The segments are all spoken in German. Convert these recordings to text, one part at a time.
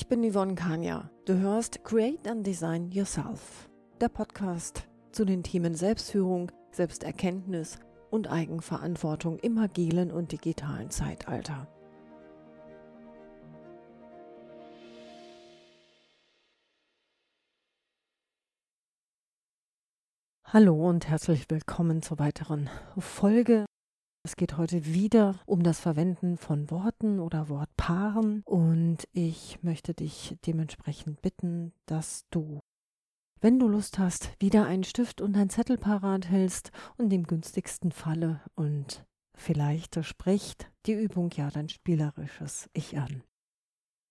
Ich bin Yvonne Kania. Du hörst Create and Design Yourself, der Podcast zu den Themen Selbstführung, Selbsterkenntnis und Eigenverantwortung im agilen und digitalen Zeitalter. Hallo und herzlich willkommen zur weiteren Folge es geht heute wieder um das Verwenden von Worten oder Wortpaaren und ich möchte dich dementsprechend bitten, dass du, wenn du Lust hast, wieder einen Stift und einen Zettel parat hältst und im günstigsten Falle und vielleicht spricht die Übung ja dein spielerisches Ich an.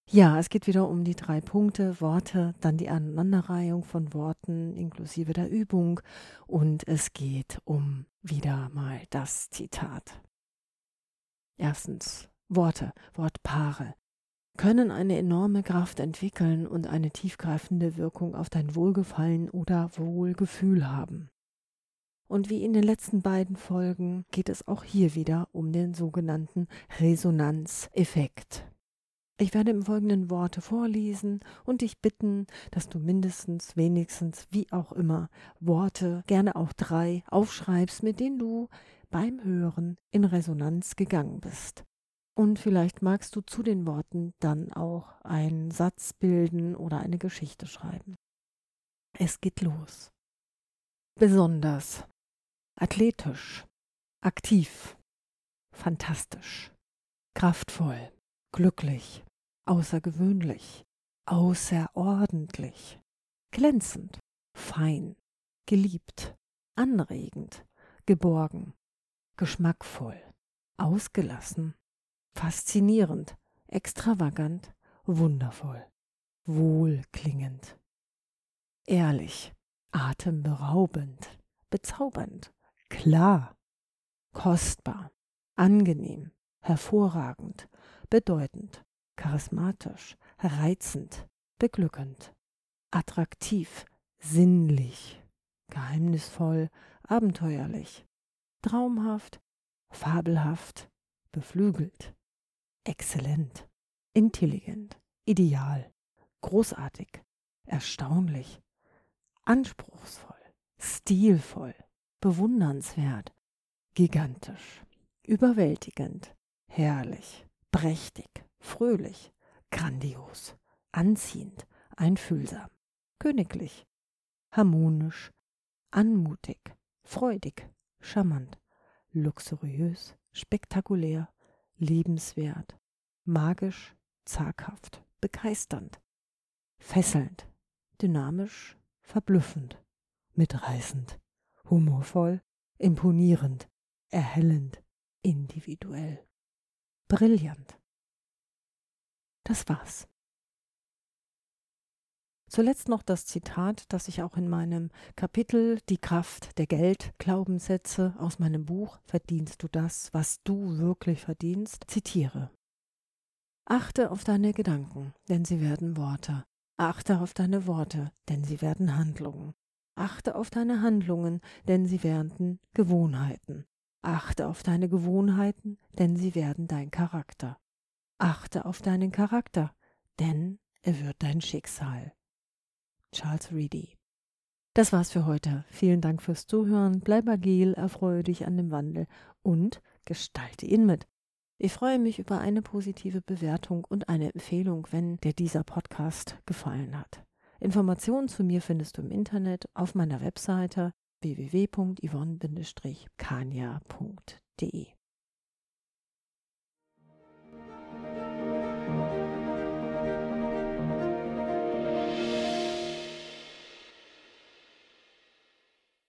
Ja, es geht wieder um die drei Punkte, Worte, dann die Aneinanderreihung von Worten inklusive der Übung und es geht um wieder mal das Zitat. Erstens, Worte, Wortpaare können eine enorme Kraft entwickeln und eine tiefgreifende Wirkung auf dein Wohlgefallen oder Wohlgefühl haben. Und wie in den letzten beiden Folgen geht es auch hier wieder um den sogenannten Resonanzeffekt. Ich werde im folgenden Worte vorlesen und dich bitten, dass du mindestens, wenigstens, wie auch immer, Worte, gerne auch drei, aufschreibst, mit denen du beim Hören in Resonanz gegangen bist. Und vielleicht magst du zu den Worten dann auch einen Satz bilden oder eine Geschichte schreiben. Es geht los. Besonders, athletisch, aktiv, fantastisch, kraftvoll, glücklich, außergewöhnlich, außerordentlich, glänzend, fein, geliebt, anregend, geborgen, geschmackvoll, ausgelassen, faszinierend, extravagant, wundervoll, wohlklingend, ehrlich, atemberaubend, bezaubernd, klar, kostbar, angenehm, hervorragend, bedeutend, charismatisch, reizend, beglückend, attraktiv, sinnlich, geheimnisvoll, abenteuerlich, traumhaft, fabelhaft, beflügelt, exzellent, intelligent, ideal, großartig, erstaunlich, anspruchsvoll, stilvoll, bewundernswert, gigantisch, überwältigend, herrlich, prächtig, fröhlich, grandios, anziehend, einfühlsam, königlich, harmonisch, anmutig, freudig, charmant, luxuriös, spektakulär, liebenswert, magisch, zaghaft, begeisternd, fesselnd, dynamisch, verblüffend, mitreißend, humorvoll, imponierend, erhellend, individuell, brillant. Das war's. Zuletzt noch das Zitat, das ich auch in meinem Kapitel Die Kraft der Geldglaubenssätze aus meinem Buch Verdienst du das, was du wirklich verdienst, zitiere. Achte auf deine Gedanken, denn sie werden Worte. Achte auf deine Worte, denn sie werden Handlungen. Achte auf deine Handlungen, denn sie werden Gewohnheiten. Achte auf deine Gewohnheiten, denn sie werden dein Charakter. Achte auf deinen Charakter, denn er wird dein Schicksal. Charles Reedy. Das war's für heute. Vielen Dank fürs Zuhören. Bleib agil, erfreue dich an dem Wandel und gestalte ihn mit. Ich freue mich über eine positive Bewertung und eine Empfehlung, wenn dir dieser Podcast gefallen hat. Informationen zu mir findest du im Internet auf meiner Webseite www.yvonne-kania.de.